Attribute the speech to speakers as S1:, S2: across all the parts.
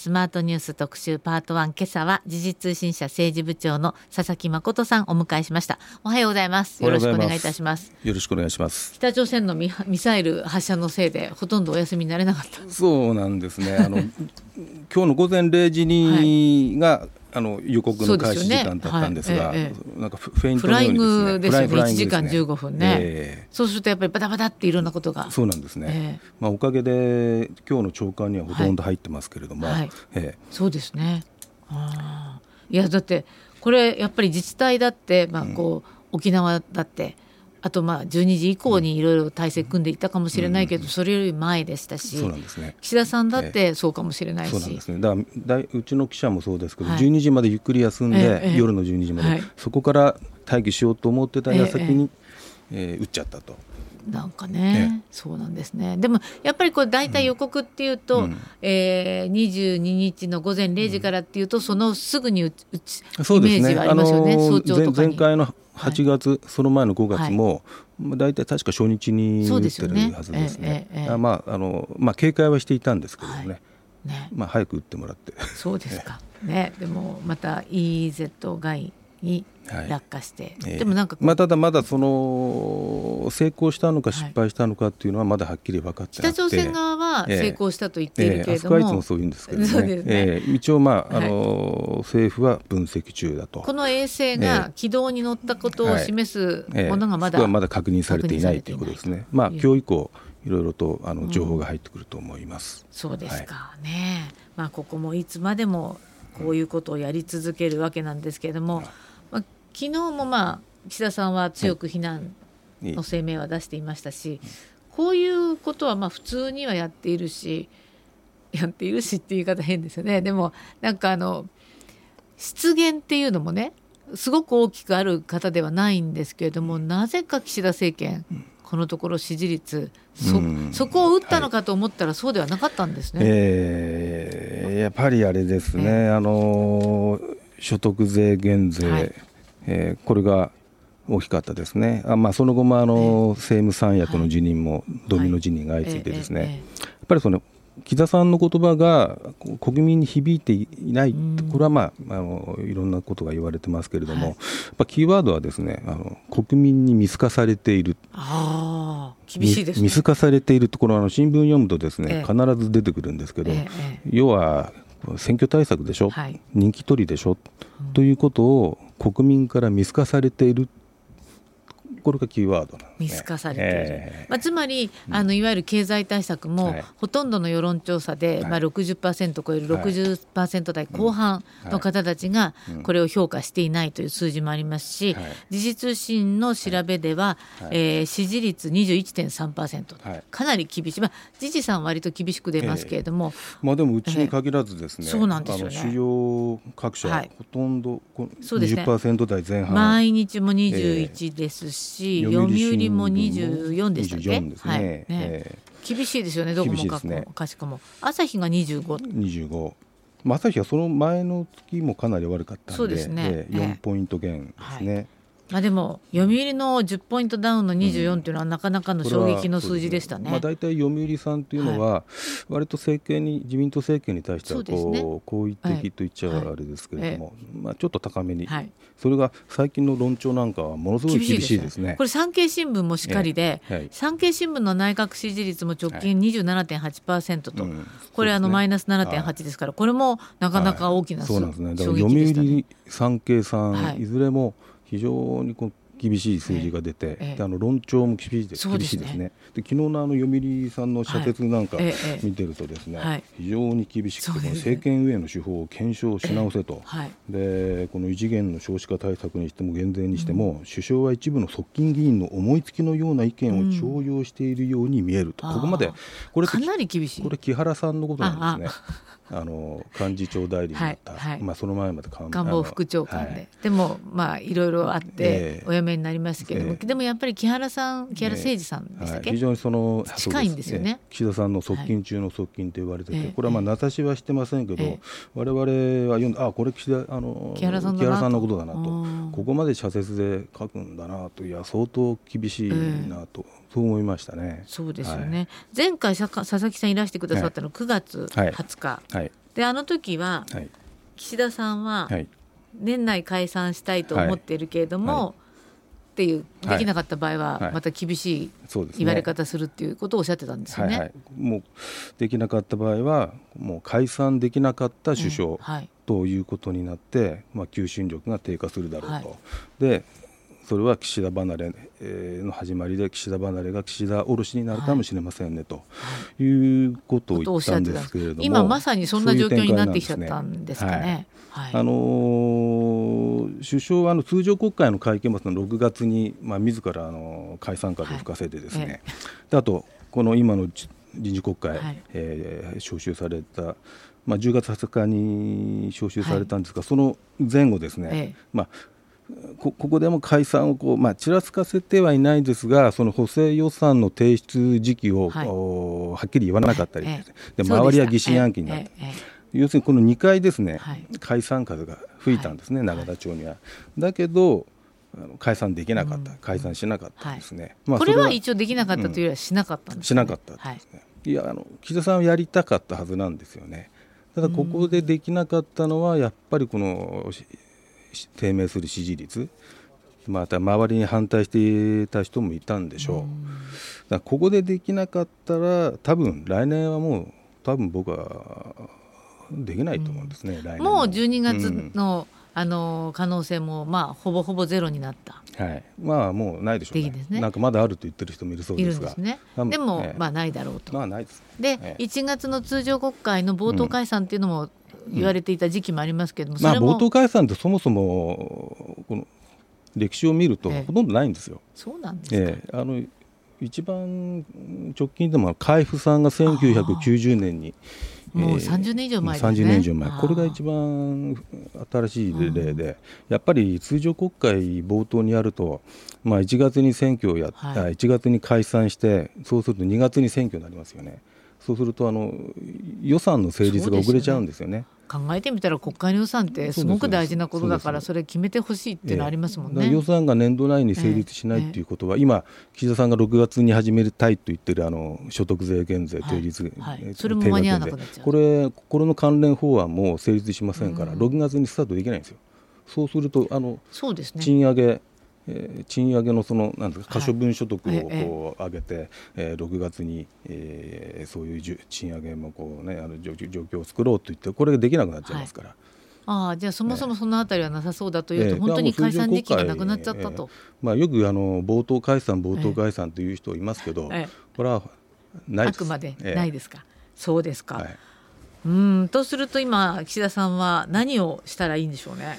S1: スマートニュース特集パート1今朝は時事通信社政治部長の佐々木誠さんお迎えしました。おはようございます。よろしくお願いいたします。
S2: よろしくお願いします。
S1: 北朝鮮のミミサイル発射のせいでほとんどお休みになれなかった。
S2: そうなんですね。あの今日の午前0時にが、はいあの予告の開始時間だったんですが、すね。はい。ええ、なんかフェイントのようにですね、
S1: ですよね、1時間15分ね、えー、そうするとやっぱりバタバタっていろんなことが。
S2: そうなんですね、えー、まあ、おかげで今日の朝刊にはほとんど入ってますけれども、はい。はい、
S1: え。ー、そうですね。あいやだってこれやっぱり自治体だって、まあこう、うん、沖縄だってあとまあ12時以降にいろいろ体制組んでいたかもしれないけど、それより前でしたし、ね、岸田さんだってそうかもしれないし、
S2: そうなんですね、だからだうちの記者もそうですけど、はい、12時までゆっくり休んで、え夜の12時まで、はい、そこから待機しようと思ってた矢先に、ええー、撃っちゃったと。
S1: なんかね、そうなんですね。でもやっぱりこれ大体予告っていうと、うん、えー、22日の午前0時からっていうと、そのすぐに打ち、イメージがありますよね。ね早朝とか
S2: 前回の8月、はい、その前の5月も、まあ、大体確か初日に打ってるはずですね。すね。ええまああのまあ、警戒はしていたんですけどね。はい。ね。まあ、早く打ってもらって。
S1: そうですか。ね、でもまた EEZ 外に落下して、はいえ。ー、でもなんか
S2: まあ、ただまだその成功したのか失敗したのかっていうのはまだはっきり分かって
S1: 北朝鮮側は成功したと言っているけれども、
S2: えーえー、いつもそう言うんですけどね。ね、えー、一応、まああの、はい、政府は分析中だと。
S1: この衛星が軌道に乗ったことを示すものがまだ、
S2: えー、まだ確認されていないということですね。まあ、今日以降いろいろとあの情報が入ってくると思います。
S1: うん、そうですか、はい、ね。まあここもいつまでもこういうことをやり続けるわけなんですけれども、うん昨日もまあ岸田さんは強く非難の声明は出していましたし、こういうことはまあ普通にはやっているしやっているしっていう言い方変ですよね。でもなんかあの失言っていうのもねすごく大きくある方ではないんですけれどもなぜか岸田政権このところ支持率そそこを打ったのかと思ったらそうではなかったんですね。はい、
S2: えー、やっぱりあれですね、えー、あの所得税減税、はいえー、これが大きかったですね、あまあ、その後もあの、政務三役の辞任も、ドミノ辞任が相次いで、ですね、やっぱりその木田さんの言葉が国民に響いていない、これは、まあ、あのいろんなことが言われてますけれども、はい、やキーワードはですねあの国民に見透かされている。
S1: あ厳しいです、ね、
S2: 見透かされているところあの新聞読むとですね、必ず出てくるんですけど、要は選挙対策でしょ、はい、人気取りでしょ、うん、ということを国民から見透かされているこれがキーワードなん
S1: 見透かされている、えー、まあ、つまりあのいわゆる経済対策も、はい、ほとんどの世論調査で、はい。まあ、60%超える60%台後半の方たちがこれを評価していないという数字もありますし、はい、時事通信の調べでは、はい、えー、支持率21.3%、はい、かなり厳しい、まあ、時事さんは割と厳しく出ますけれども、
S2: えー、まあ、でもうちに限らずですね、
S1: えー、そうなんですよね。
S2: 主要各社、ほとんど20%台前半、
S1: ね、毎日も21ですし、し読売も24でしたっけ、ね、はい。ね、えー、厳しいですよねどこもかもかしこも。朝日が25。
S2: 25まあ、朝日はその前の月もかなり悪かったんでそうですね、えー、4ポイント減ですね。はい。
S1: まあ、でも読売の10ポイントダウンの24っていうのはなかなかの衝撃の数字でしたね。うん、まあ、
S2: 大体読売さんというのは、割と政権に自民党政権に対してはこう、ね、好意的と言っちゃあれですけれども、はい、まあ、ちょっと高めに、はい、それが最近の論調なんかはものすごい厳しいですね。
S1: これ産経新聞もしっかりで、はい、産経新聞の内閣支持率も直近27.8%と、はいうん、これあのマイナス7.8ですから、これもなかなか大きな、
S2: そうなんですね。だから読売産経さん、いずれも非常にこう厳しい数字が出て、ええ、あの論調も厳しいです厳しいですね。で昨日のあの読売さんの社説なんか見てるとですね、はい、非常に厳しくて、ね、政権運営の手法を検証し直せと、はい、でこの異次元の少子化対策にしても減税にしても、うん、首相は一部の側近議員の思いつきのような意見を重用しているように見えると、うん、ここまで
S1: これかなり厳しい。
S2: これ木原さんのことなんですね。あの幹事長代理になった、はい。はい、まあ、その前まで
S1: 官房副長官で、はい、でもまあいろいろあってお辞めになりますけれども、えー、でもやっぱり木原さん木原誠二さんでしたっけ、
S2: 非常にその
S1: 近いんですよね、
S2: 岸田さんの側近中の側近と言われてて、これはまあ名指しはしてませんけど、えー、我々は読んであこれ岸田あの木原さんのことだなと。ここまで社説で書くんだなといや相当厳しいなと。えーそう思いましたね。
S1: そうですよね。はい、前回佐々木さんいらしてくださったの9月20日。であの時は、はい、岸田さんは、年内解散したいと思っているけれども、っていうできなかった場合はまた厳しい言われ方するっていうことをおっしゃってたんですよね。はいはい、
S2: もうできなかった場合はもう解散できなかった首相、ということになって、まあ、求心力が低下するだろうと。でそれは岸田離れの始まりで岸田離れが岸田降ろしになるかもしれませんね、とい。うことを言ったんですけれども
S1: 今まさにそんな状況になってきちゃったんですかね。
S2: はい、あのー、首相はあの通常国会の会見末の6月に、まあ、自らあの解散風を吹かせてですね、はい、であとこの今の臨時国会、はい、えー、招集された、まあ、10月20日に招集されたんですが、その前後ですね、ええ、まあここでも解散をこう、まあ、ちらつかせてはいないですが、その補正予算の提出時期を、はい、はっきり言わなかったり、ええ、で周りは疑心暗鬼になって、え、要するにこの2回ですね、はい、解散風が吹いたんですね、はい、永田町には。だけど解散できなかった、うん、解散しなかったですね、
S1: まあ、これは一応できなかったというよりはしなかったんです、ね、
S2: しなかった。ですね、い、やあの岸田さんはやりたかったはずなんですよね。ただここでできなかったのはやっぱりこの低迷する支持率また周りに反対していた人もいたんでしょう。だここでできなかったら多分来年はもう多分僕はできないと思うんですね、うん、来年
S1: もう12月の、うんあの可能性もまあほぼほぼゼロになった。
S2: はい。まあもうないでしょうね。ねなんかまだあると言ってる人もいるそうですが。
S1: すね。でも、えまあないだろうと。
S2: まあないです、
S1: ね。で、ええ、1月の通常国会の冒頭解散っていうのも言われていた時期もありますけれども、
S2: うん、まあ、冒頭解散ってそもそもこの歴史を見るとほとんどないんですよ。
S1: そうなんですえ
S2: え、あの一番直近でも海部さんが1990年に
S1: もう30年以上前
S2: ですね、30年以上前。これが一番新しい例で、やっぱり通常国会冒頭にやると、まあ、1月に選挙をやっ、はい、1月に解散してそうすると2月に選挙になりますよね。そうするとあの予算の成立が遅れちゃうんですよね。
S1: 考えてみたら国会の予算ってす。ごく大事なことだからそれ決めてほしいっていうのありますもんね、
S2: えー、予算が年度内に成立しないっていうことは、えー、今岸田さんが6月に始めたいと言ってるあの所得税減税定率、はい。はい、
S1: それも間に合わなくなっちゃう。
S2: これこれの関連法案も成立しませんから、うん、6月にスタートできないんですよ。そうするとあの、賃上げえー、賃上げのそのなんですか可処分所得をこう上げて、ええ。ー、6月に、えー、そういう賃上げもこう、ね、あの状況を作ろうと言ってこれができなくなっちゃいますから。はい。
S1: ああじゃあそもそもそのあたりはなさそうだというと、えー、本当に解散時期がなくなっちゃったと、えー、
S2: まあ、よくあの冒頭解散冒頭解散という人いますけど、えー、これはないあ
S1: くまでないですか、そうですか、はい、うん。とすると今岸田さんは何をしたらいいんでしょうね？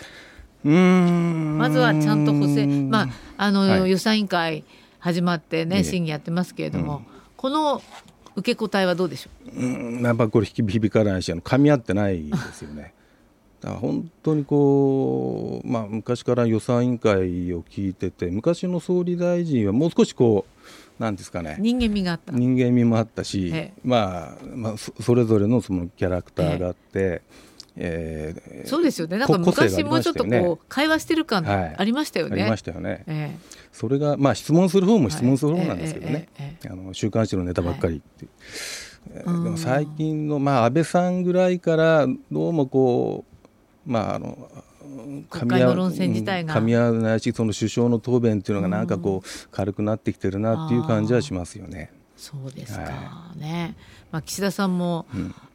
S1: まずはちゃんと補正、まああの、はい、予算委員会始まってね、審議やってますけれども、うん、この受け答えはどうでしょ
S2: う？うん、やっぱこれ響かないし、あの噛み合ってないですよね。だから本当にこう、まあ、昔から予算委員会を聞いてて昔の総理大臣はもう少しこうなんですかね。
S1: 人間味があった。
S2: 人間味もあったし、ええ、まあ、まあそれぞれのそのキャラクターがあって。え
S1: えー、そうですよね。なんか昔もうちょっとこう会話してる感ありましたよね、
S2: はい、ありましたよね、えー、それがまあ質問する方も質問する方なんですけどね、あの週刊誌のネタばっかりって、はい、でも最近のまあ安倍さんぐらいからどうもこうまああの
S1: 噛み合
S2: わないしその首相の答弁っていうのがなんかこう軽くなってきてるなっていう感じはしますよね。
S1: そうですか、はい、ね、まあ、岸田さんも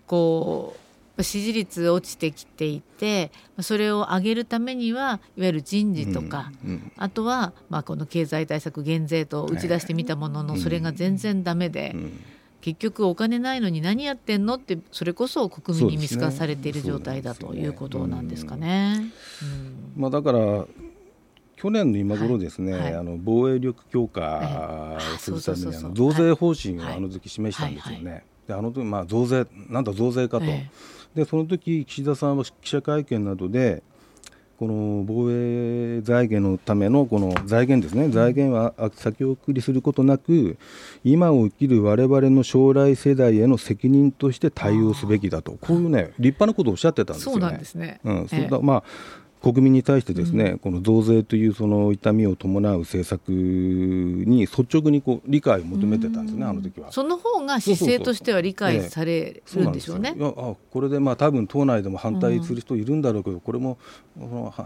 S1: こう、うん支持率落ちてきていてそれを上げるためにはいわゆる人事とか、うんうん、あとは、まあ、この経済対策減税と打ち出してみたものの、それが全然だめで。結局お金ないのに何やってんのってそれこそ国民に見透かされている状態だということなんですかね。
S2: まあ、だから去年の今頃ですね、はい。はい、あの防衛力強化するために増税方針をあの時示したんですよね。であの時まあ増税なんだ増税かと、でその時岸田さんは記者会見などでこの防衛財源のためのこの財源ですね、財源は先送りすることなく、今を生きる我々の将来世代への責任として対応すべきだと、こういうね、立派なことをおっしゃってたんですよね。そうなんですね。うん、それだ、まあ国民に対してですね、うん、この増税というその痛みを伴う政策に率直にこう理解を求めてたんですね、あの時は。
S1: その方が姿勢としては理解されるんでしょうね。
S2: いやあこれでまあ多分党内でも反対する人いるんだろうけど、うん、これも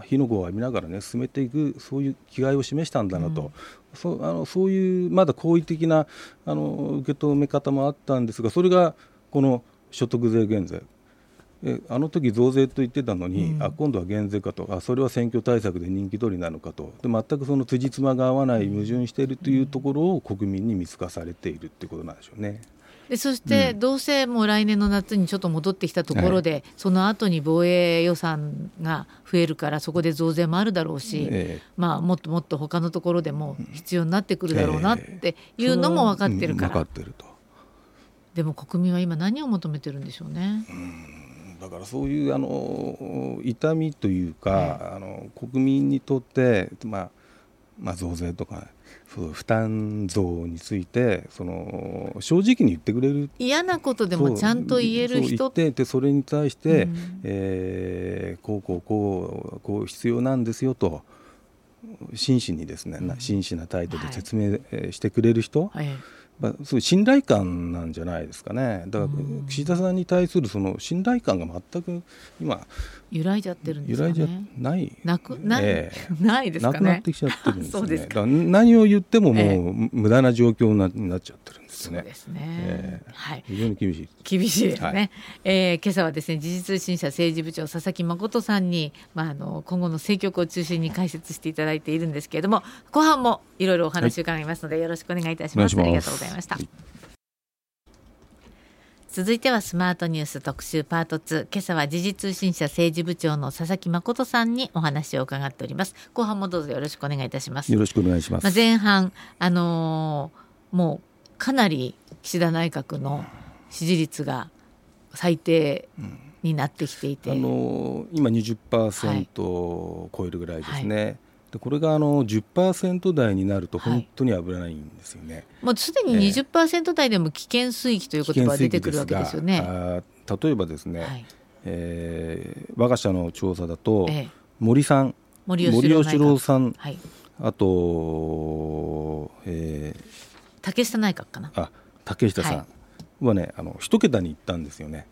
S2: 火の粉を浴びながらね進めていくそういう気概を示したんだなと、うん、そうあのそういうまだ好意的なあの受け止め方もあったんですがそれがこの所得税減税えあの時増税と言ってたのに、うん、あ今度は減税かと。あそれは選挙対策で人気取りなのかと。で全くその辻褄が合わない矛盾しているというところを国民に見透かされているということなんでしょうね。
S1: でそして、どうせもう来年の夏にちょっと戻ってきたところで、はい、その後に防衛予算が増えるからそこで増税もあるだろうし、えー、まあ、もっともっと他のところでも必要になってくるだろうなっていうのも分かってるから。えー、分かってると。でも国民は今何を求めてるんでしょうね。うん
S2: だからそういうあの痛みというか、あの国民にとって、まあまあ、増税とかそう負担増についてその正直に言ってくれる。
S1: 嫌なことでもちゃんと言える人。
S2: ってでそれに対して、うん、えー、こうこうこうこう必要なんですよと真摯にですね、うん、真摯な態度で説明してくれる人、はいまあ、そういう信頼感なんじゃないですかね、だから岸田さんに対するその信頼感が全く今、
S1: 揺らいじゃってるんですか、ね、揺らいじゃ
S2: ない。
S1: なくな,、えー、ないですか、ね、
S2: なくなってきちゃってるんですよね。だから何を言ってももう無駄な状況になっちゃってる。んですね。
S1: そうですね、えー、はい、
S2: 非常に厳しい。
S1: 厳しいですね、はい、えー、今朝はですね時事通信社政治部長佐々木誠さんに、まあ、あの今後の政局を中心に解説していただいているんですけれども後半もいろいろお話を伺いますので、はい、よろしくお願いいたします。ありがとうございました。はい。続いてはスマートニュース特集パート2今朝は時事通信社政治部長の佐々木誠さんにお話を伺っております。後半もどうぞよろしくお願いいたします。
S2: よろしくお願いします、まあ、
S1: 前半あのー、もうかなり岸田内閣の支持率が最低になってきていて、
S2: うん、あのー、今20%を超えるぐらいですね、はいはいでこれがあの10%台になると本当に危ないんですよね、はい、
S1: もうすでに20%台でも危険水域という言葉が出てくるわけですよね。あ
S2: 例えばですね、はい、えー、我が社の調査だと、ええ、森さん森喜朗さん、はい、あと、えー、
S1: 竹下内閣かな。
S2: あ竹下さん。はね、はい、あの一桁に行ったんですよね。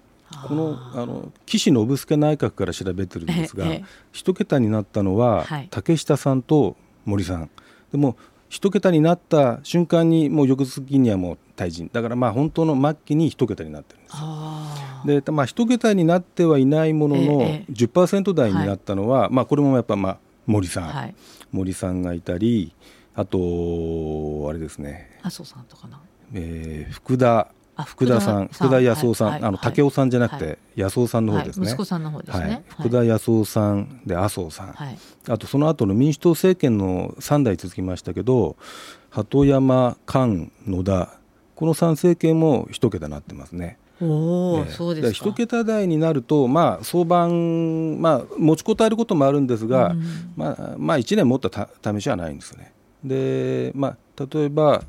S2: このあの岸信介内閣から調べてるんですが、一桁になったのは、はい、竹下さんと森さん。でも一桁になった瞬間にもう翌月にはもう退陣。だからまあ本当の末期に一桁になってるんですでまあ一桁になってはいないものの、ええ、10%台になったのは、はい、まあこれもやっぱまあ森さん、はい、森さんがいたりあとあれですね。
S1: 麻生さんとかな、
S2: えー、福田福田さん福田康夫さん、はい、あの武雄さんじゃなくて、康夫さんの方ですね、
S1: 息子さんの方ですね、
S2: 福田康夫さんで麻生さん、あとその後の民主党政権の3代続きましたけど鳩山菅野田。この3政権も一桁になってますね。
S1: おーそうです
S2: 一桁台になると、まあ、相場、まあ、持ちこたえることもあるんですが、うん、まあまあ、1年持った試しはないんですよね。でまあ、例えば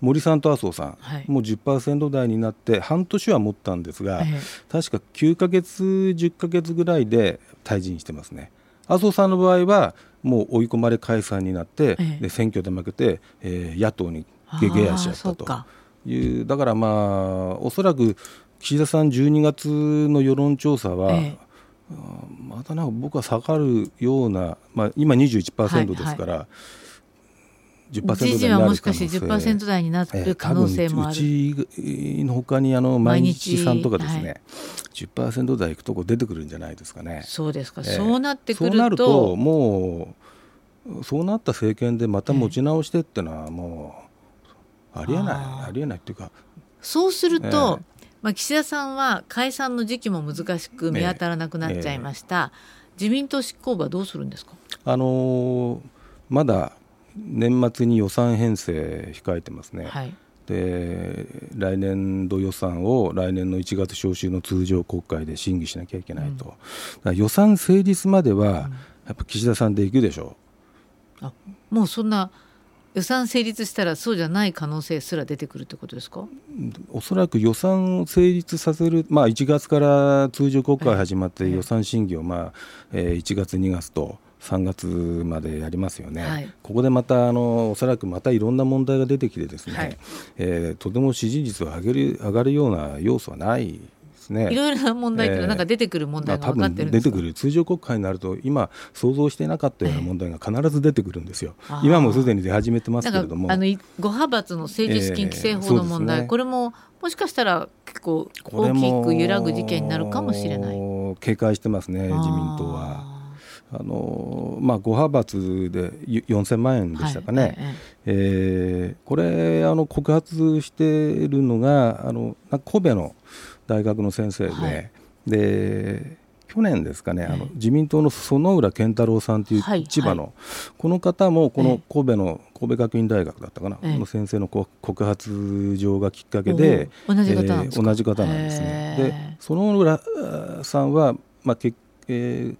S2: 森さんと麻生さん、はい、もう10%台になって半年は持ったんですが、確か9か月、10か月ぐらいで退陣してますね。麻生さんの場合はもう追い込まれ解散になって、で選挙で負けて、えー、野党にゲゲアしちゃったというだからまあおそらく岸田さん12月の世論調査は、ええ。またなんか僕は下がるような、まあ、今21%ですから、はいはい
S1: 10%台になるも。しかして10%台になる可能性もある、え
S2: ー、うちのほかにあの毎日さんとかですね、はい、10%台いくとこ出てくるんじゃないですかね。
S1: そうですか、えー、そうなってくる
S2: と。もうそうなった政権でまた持ち直してっていうのはもうありえない、ありえないっていうか。
S1: そうすると、えー、まあ、岸田さんは解散の時期も難しく見当たらなくなっちゃいました、自民党執行部はどうするんですか、
S2: あのー、まだ年末に予算編成控えてますね。はい。で来年度予算を来年の1月召集の通常国会で審議しなきゃいけないと、うん、予算成立までは、やっぱ岸田さんでいくでしょ
S1: う、あもうそんな予算成立したらそうじゃない可能性すら出てくるってことですか？
S2: おそらく予算を成立させる、まあ、1月から通常国会始まって予算審議を、まあえー、1月、2月と3月までやりますよね、はい、ここでまたあのおそらくまたいろんな問題が出てきてですね、はい、えー、とても支持率を上げる上がるような要素はないですね。
S1: いろいろな問題っていうのは、なんか出てくる問題が分かってるんですか、
S2: 出てくる通常国会になると今想像していなかったような問題が必ず出てくるんですよ。今もすでに出始めてますけれども。
S1: あの5派閥の政治資金規正法の問題、えーね、これももしかしたら結構大きく揺らぐ事件になるかもしれない。
S2: 警戒してますね自民党は。あのまあ、5派閥で4000万円でしたかね、はい、えー、これあの告発しているのがあの神戸の大学の先生で、はい、で去年ですかね、あの自民党の園浦健太郎さんという千葉の、はい。はい、この方もこの神戸の神戸学院大学だったかな、この先生の告発状がきっかけで
S1: 同じ方なんです
S2: えー、同じ方なんですね。で園浦さんは、まあけえー、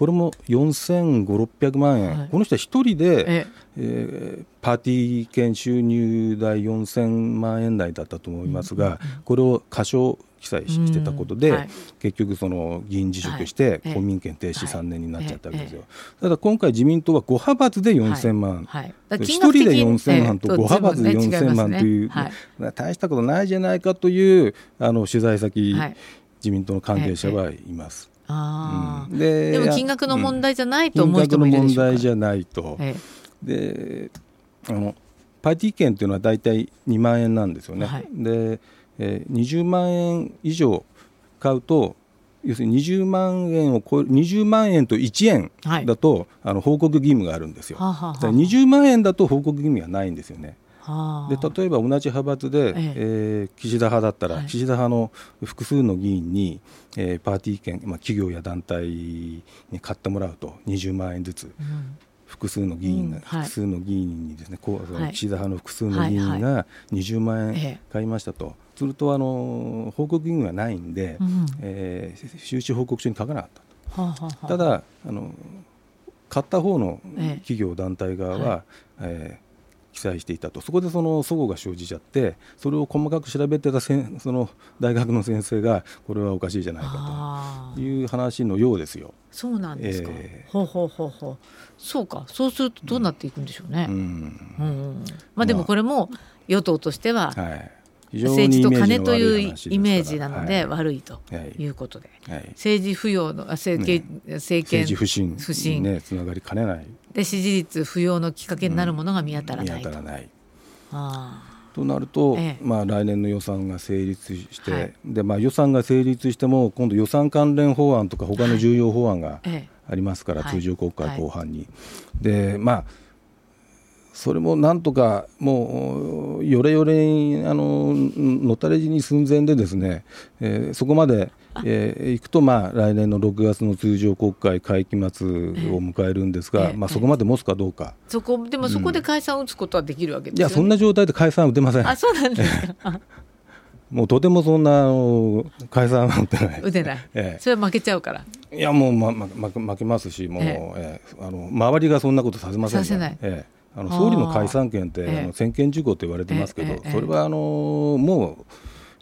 S2: これも4500万円、はい、この人は一人で、ええ。ー、パーティー券収入代4000万円台だったと思いますが、うんうん、これを過少記載してたことで、はい、結局その議員辞職して公民権停止3年になっちゃったわけですよ、ただ今回自民党は5派閥で4000万、はい。1人で4000万と5派閥で4000万という、大したことないじゃないかというあの取材先、自民党の関係者はいます。
S1: あうん、ででも金額の問題じゃないと思う人もいる
S2: でしょうか、金額の問題じゃないと、ええ、であのパーティー券というのは大体2万円なんですよね、はい、で、えー、20万円以上買うと要するに20万円を超える20万円と1円だと、はい、あの報告義務があるんですよ、ははは20万円だと報告義務はないんですよね。で例えば同じ派閥で、ええ。えー、岸田派だったら、はい、岸田派の複数の議員に、えー、パーティー券、まあ、企業や団体に買ってもらうと20万円ずつ、うん、複数の議員が、うんはい、複数の議員にですねこう、はい、岸田派の複数の議員が20万円買いましたと。はいはいするとあの報告義務がないんで、うん、えー、収支報告書に書かなかった、はあはあ、ただあの買った方の企業団体側は、ええー記載していたと。そこでその齟齬が生じちゃってそれを細かく調べてたせんその大学の先生がこれはおかしいじゃないかと。いう話のようですよ。
S1: そうなんですか、えー、ほうほうほうほう。そうか。そうするとどうなっていくんでしょうね。うん、うん、まあ、でもこれも与党としては、はい政治と金というイメージなので悪いとい。うことで、はい。はい、政治不要の政権、ね、政権
S2: 不信。不信。ねつながりかねない。
S1: で支持率不要のきっかけになるものが見当たらないと。
S2: うん、ない。となると、ええ、まあ、来年の予算が成立して、はい、でまあ、予算が成立しても今度予算関連法案とか他の重要法案がありますから、はい、通常国会後半に。でまあそれもなんとかもうよれよれにあののたれ死に寸前でですね、えー、そこまで、えー、いくと、まあ、来年の6月の通常国会会期末を迎えるんですが、えー、まあ、そこまで持つかどうか、
S1: そこでもそこで解散を打つことはできるわけです、
S2: ね。うん、いやそんな状態で解散は打てません。
S1: あそうなんですか。
S2: もうとてもそんな解散は打てない、
S1: 打てない、ええ、それは負けちゃうから。
S2: いやもう、まま、負けますし、もう、ええ。あの周りがそんなことさせません
S1: させない、
S2: ええあの総理の解散権ってあの専権事項と言われてますけど、それはあのも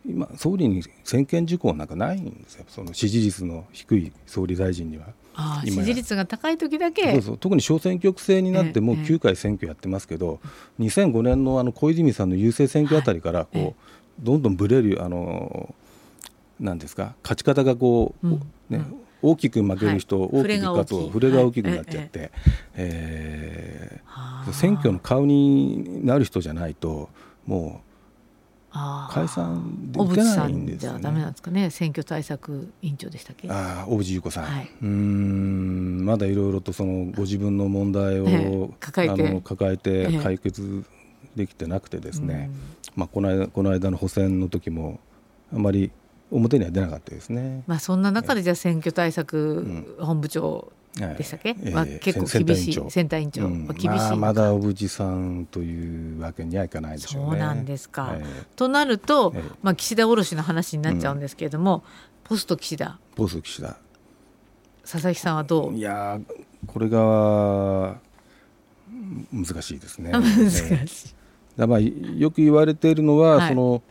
S2: う今総理に専権事項なんかないんですよ。その支持率の低い総理大臣には。
S1: あ支持率が高い時だけ。
S2: そうそう。特に小選挙区制になってもう9回選挙やってますけど、え2005年のあの小泉さんの郵政選挙あたりからこう、はい、どんどんぶれるあのなんですか勝ち方がこう、うん、ね、うん大きく負ける人、はい、大きく勝つ触れが大きくなっちゃって、はい、えー、選挙の顔になる人じゃないともう解散できないんですよ、ね、じゃダメなんですかね？
S1: 選挙対策委員長でしたっけ？
S2: ああ小渕優子さん、はい、うんまだいろいろとそのご自分の問題を、抱えて。あの抱えて解決できてなくてですね、まあ、この間この間の補選の時もあまり表には出なかったですね。
S1: まあそんな中でじゃあ選挙対策本部長でしたっけ、えー、結構厳しい選対委員長、うん、厳しい、ま
S2: あ、まだ小渕さんというわけにはいかないでしょう、ね、
S1: そうなんですか。えー、となると、えー、まあ岸田卸の話になっちゃうんですけれども、うん、ポスト岸田。
S2: ポスト岸田。
S1: 佐々木さんはどう？
S2: いやこれが難しいですね。
S1: 難しい。
S2: だまあよく言われているのは、はい、その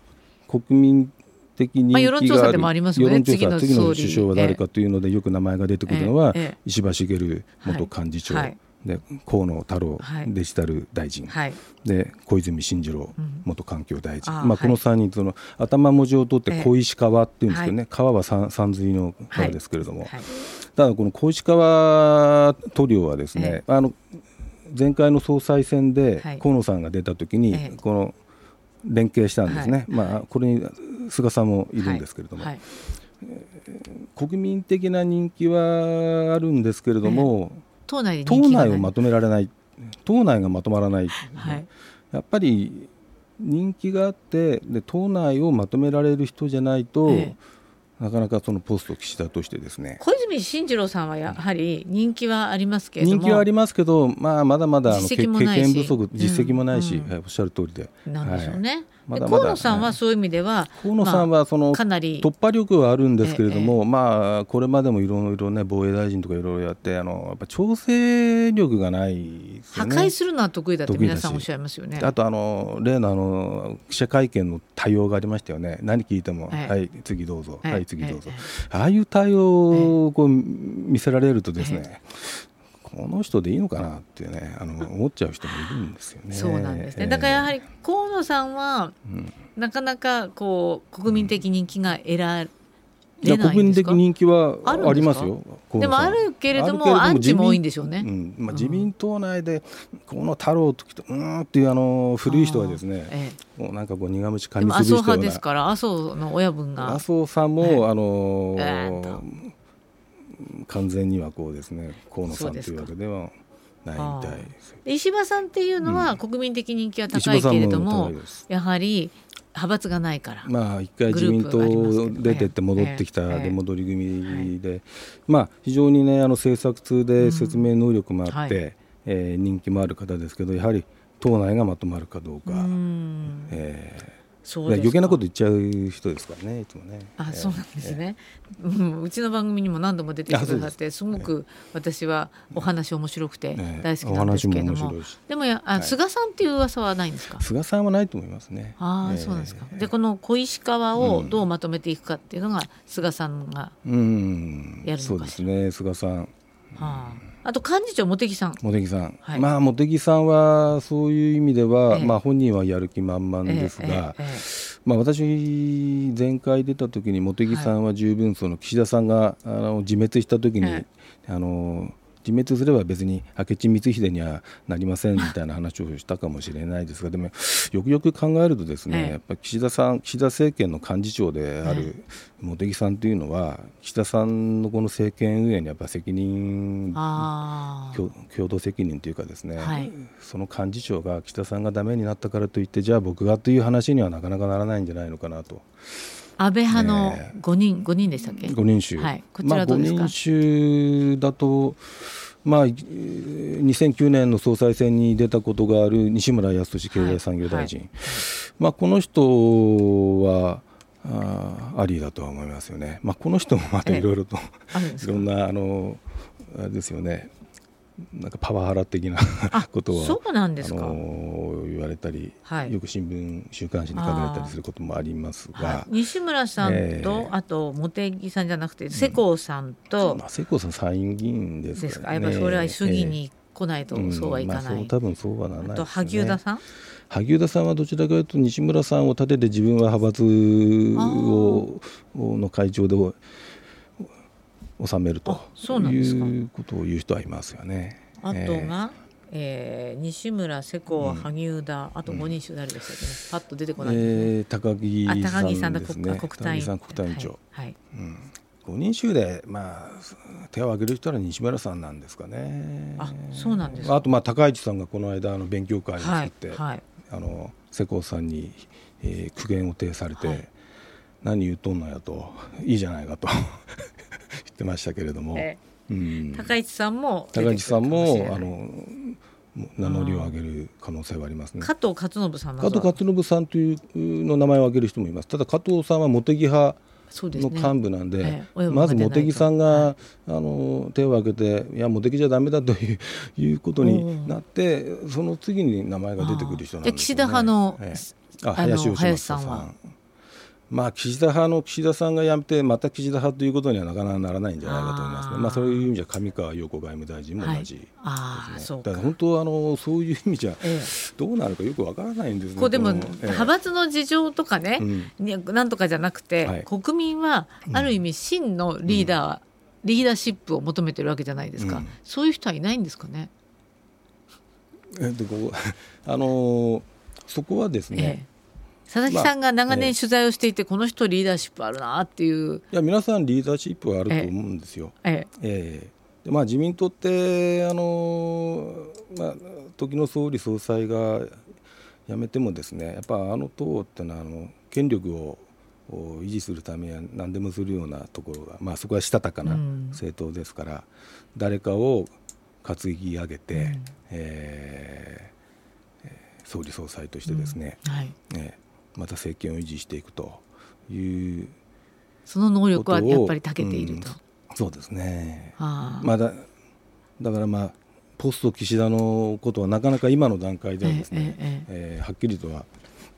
S2: 国民的人気があ世論調査
S1: でもありますよね。
S2: 次の次の首相は誰かというので、よく名前が出てくるのは、石破茂元幹事長、はい。で河野太郎デジタル大臣、はい、で小泉進次郎元環境大臣、うん、まあ、この3人その頭文字を取って小石川っていうんですけどね、川は三髄の川ですけれども、ただこの小石川トリオはですね、あの前回の総裁選で河野さんが出た時に、この連携したんですね、まあ、これに菅さんもいるんですけれども、国民的な人気はあるんですけれども、
S1: 党内
S2: 党内をまとめられない党内がまとまらない、はい、やっぱり人気があってで党内をまとめられる人じゃないと、ええ、なかなかそのポスト岸田としてですね。
S1: 小泉進次郎さんはやはり人気はありますけれど
S2: も。人気はありますけど、まあ、まだまだあの経験不足実績もないし、うんうん、おっしゃる通りで。
S1: なんでしょうね、はいまだまだ。河野さんはそういう意味では、
S2: 河野さんはその、かなり。突破力はあるんですけれども、ええ、まあ、これまでもいろいろね、防衛大臣とかいろいろやって、あのやっぱ調整力がない、ね、
S1: 破壊するのは得意だって皆さんおっしゃいますよね。
S2: あとあの、例のあの記者会見の対応がありましたよね、何聞いても、え、はい、次どうぞ、はい、次どうぞ、ああいう対応をこう見せられるとですね、この人でいいのかなってねあの思っちゃう人もいるんですよね。
S1: そうなんですね、だからやはり河野さんは、うん、なかなかこう国民的人気が得られいや
S2: 国民的人気はありますよ。
S1: でもあるけれどもアンチも多いんでしょうね。う
S2: ん、まあ自民党内でこの太郎ときとうんっていうあの古い人はですね、ええ、もうなんかこう苦虫噛みつぶしたような。麻生派
S1: ですから麻生の親分が。
S2: 麻生さんも、ええ、あのー完全にはこうですね河野さんというわけではないみたいです。
S1: 石破さんっていうのは国民的人気は高いけれども、うん、やはり派閥がないから
S2: まあ一回自民党出てって戻ってきた出戻り組で、まあ非常にねあの政策通で説明能力もあって、うんはい、えー、人気もある方ですけどやはり党内がまとまるかどうか。うえーそう余計なこと言っちゃう人ですからねいつもね。
S1: あ、そうなんですね、えー、うん、うちの番組にも何度も出てくださってすごく私はお話面白くて大好きなんですけれども、でもやあ、菅さんっていう噂はないんですか？
S2: 菅さんはないと思いますね。
S1: ああ、そうなんですか。でこの小石川をどうまとめていくかっていうのが菅さんがやるのかしら。そうです
S2: ね。菅さん。は
S1: ああと幹事長茂木さん。
S2: 茂木さん、はい、まあ茂木さんはそういう意味では、ええ、まあ本人はやる気満々ですが、え、まあ私前回出た時に茂木さんは十分その岸田さんがあの自滅した時に、あの自滅すれば別に明智光秀にはなりませんみたいな話をしたかもしれないですがでもよくよく考えるとですね、やっぱ岸田さん岸田政権の幹事長である茂木さんというのは岸田さんのこの政権運営にやっぱ責任共同責任というかですね、はい、その幹事長が岸田さんがだめになったからといってじゃあ僕がという話にはなかなかならないんじゃないのかなと。
S1: 安倍派の5人、5人でしたっけ
S2: ？5人衆、
S1: はい、こちらどうですか、まあ、5人
S2: 衆だと、まあ、2009年の総裁選に出たことがある西村康稔経済産業大臣、はい。はい、まあ、この人はあありだとは思いますよね、まあ、この人もまたいろいろといろんなあのあれですよね。なんかパワハラ的なことを
S1: そうなんですか、
S2: われたり、はい、よく新聞週刊誌に書かれたりすることもありますが、はい、
S1: 西村さんと、えー、あと茂木さんじゃなくて世耕さんと、
S2: うんまあ、世耕さん参院議員ですからね。
S1: やっぱそれは衆議院に来ないとそうはいかない、えーうんまあ、
S2: 多分そうはならない、ね、
S1: と萩生田さん？
S2: 萩生田さんはどちらかというと西村さんを立てて自分は派閥をの会長で収めるということを言う人はいますよね。
S1: あとが、えーえー、西村、世耕、萩生田、あと5人衆誰でしたっけね、パッと出てこない、ね、え
S2: ー、高木さんですね。高木さん国
S1: 国対
S2: さん国対委員長。はい、はい、うん。5人衆で、まあ、手を挙げる人は西村さんなんですかね。
S1: あそうなんです
S2: あと、まあ、高市さんがこの間あの勉強会に作って、はいはい、あの世耕さんに、えー、苦言を呈されて、はい、何言うとんのやといいじゃないかと。言ってましたけれども、え
S1: うん、高市さんも
S2: 高市さんもあの名乗りを上げる可能性はありますね。
S1: 加藤勝信さん
S2: 加藤勝信さんというの名前を挙げる人もいます。ただ加藤さんは茂木派の幹部なんで、ねええ、まず茂木さんが、はい、あの手を挙げていや茂木じゃだめだといういうことになってその次に名前が出てくる人なんですよ、ね、
S1: 岸田派の,、
S2: ええ、あ林芳正さんまあ、岸田派の岸田さんが辞めて、また岸田派ということにはなかなかならないんじゃないかと思いますね、まあ、そういう意味じゃ上川陽子外務大臣も同じですね、はい、だから本当あの、そういう意味じゃ、どうなるかよくわからないんですね、
S1: こうでも、派閥の事情とかね、うん、なんとかじゃなくて、はい、国民はある意味、真のリーダー、うん、リーダーシップを求めてるわけじゃないですか、うん、そういう人はいないんですかね？
S2: えっと、こあのそこはですね、ええ
S1: 佐々木さんが長年取材をしていて、この人リーダーシップあるなっていう。
S2: いや皆さんリーダーシップはあると思うんですよ。ええ。ええ、まあ、自民党ってあの、まあ、時の総理総裁が辞めてもですねやっぱあの党ってのはあの権力を維持するためには何でもするようなところが、まあ、そこはしたたかな政党ですから、うん、誰かを担ぎ上げて、うん、えー、総理総裁としてですね、うん、はい。えーまた政権を維持していくという
S1: その能力はやっぱり長けていると、うん、
S2: そうですね、はあ、まだだからまあポスト岸田のことはなかなか今の段階ではですね、えええー、はっきりとは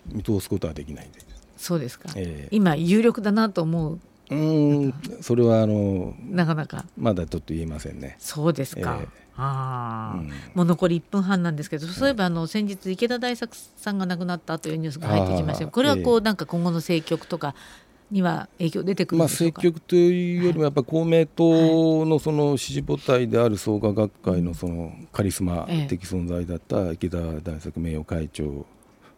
S2: 見通すことはできないで
S1: そうですか、えー、今有力だなと思う。
S2: うんそれはあの
S1: なかなか。
S2: まだちょっと言えませんね。
S1: そうですか、えーあうん、もう残り1分半なんですけど、そういえばあの先日、池田大作さんが亡くなったというニュースが入ってきましたこれはこう、なんか今後の政局とかには影響出てくるまあ、
S2: 政局というよりも、やっぱり公明党のその支持母体である創価学会のそのカリスマ的存在だった池田大作名誉会長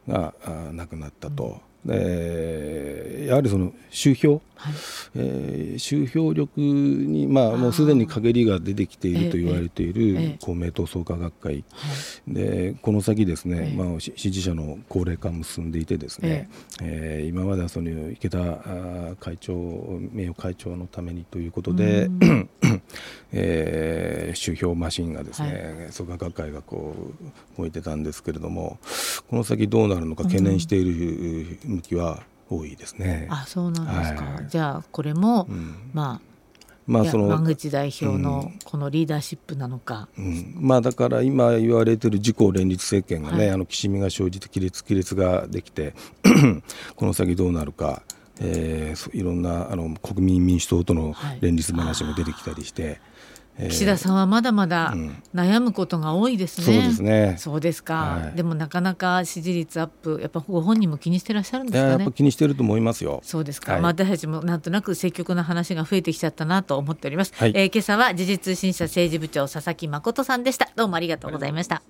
S2: が亡くなったと。えー、やはりその集票、はい、えー、集票力に、まあ、もうすでに陰りが出てきていると言われている公明党創価学会、えー、でこの先ですね、まあ、支持者の高齢化も進んでいてですね、えー、今まではその池田会長名誉会長のためにということで、えー、集票マシンがですね、はい、創価学会がこう動いてたんですけれどもこの先どうなるのか懸念している、うん向きは多いですね。
S1: あそうなんですか、はい、じゃあこれも、うん、まあまあ、その山口代表のこのリーダーシップなのか、
S2: うん、まあ、だから今言われている自公連立政権がね、はい、あのきしみが生じて亀裂亀裂ができて この先どうなるか、えー、いろんなあの国民民主党との連立話も出てきたりして。はい
S1: 岸田さんはまだまだ悩むことが多いですね。
S2: そうですね。
S1: そうですか、はい、でもなかなか支持率アップ、やっぱご本人も気にしてらっしゃるんですかね。
S2: やっぱ気にしてると思いますよ。
S1: そうですか。はい、まあ私たちもなんとなく積極な話が増えてきちゃったなと思っております。はい、えー、今朝は時事通信社政治部長佐々木誠さんでした。どうもありがとうございました。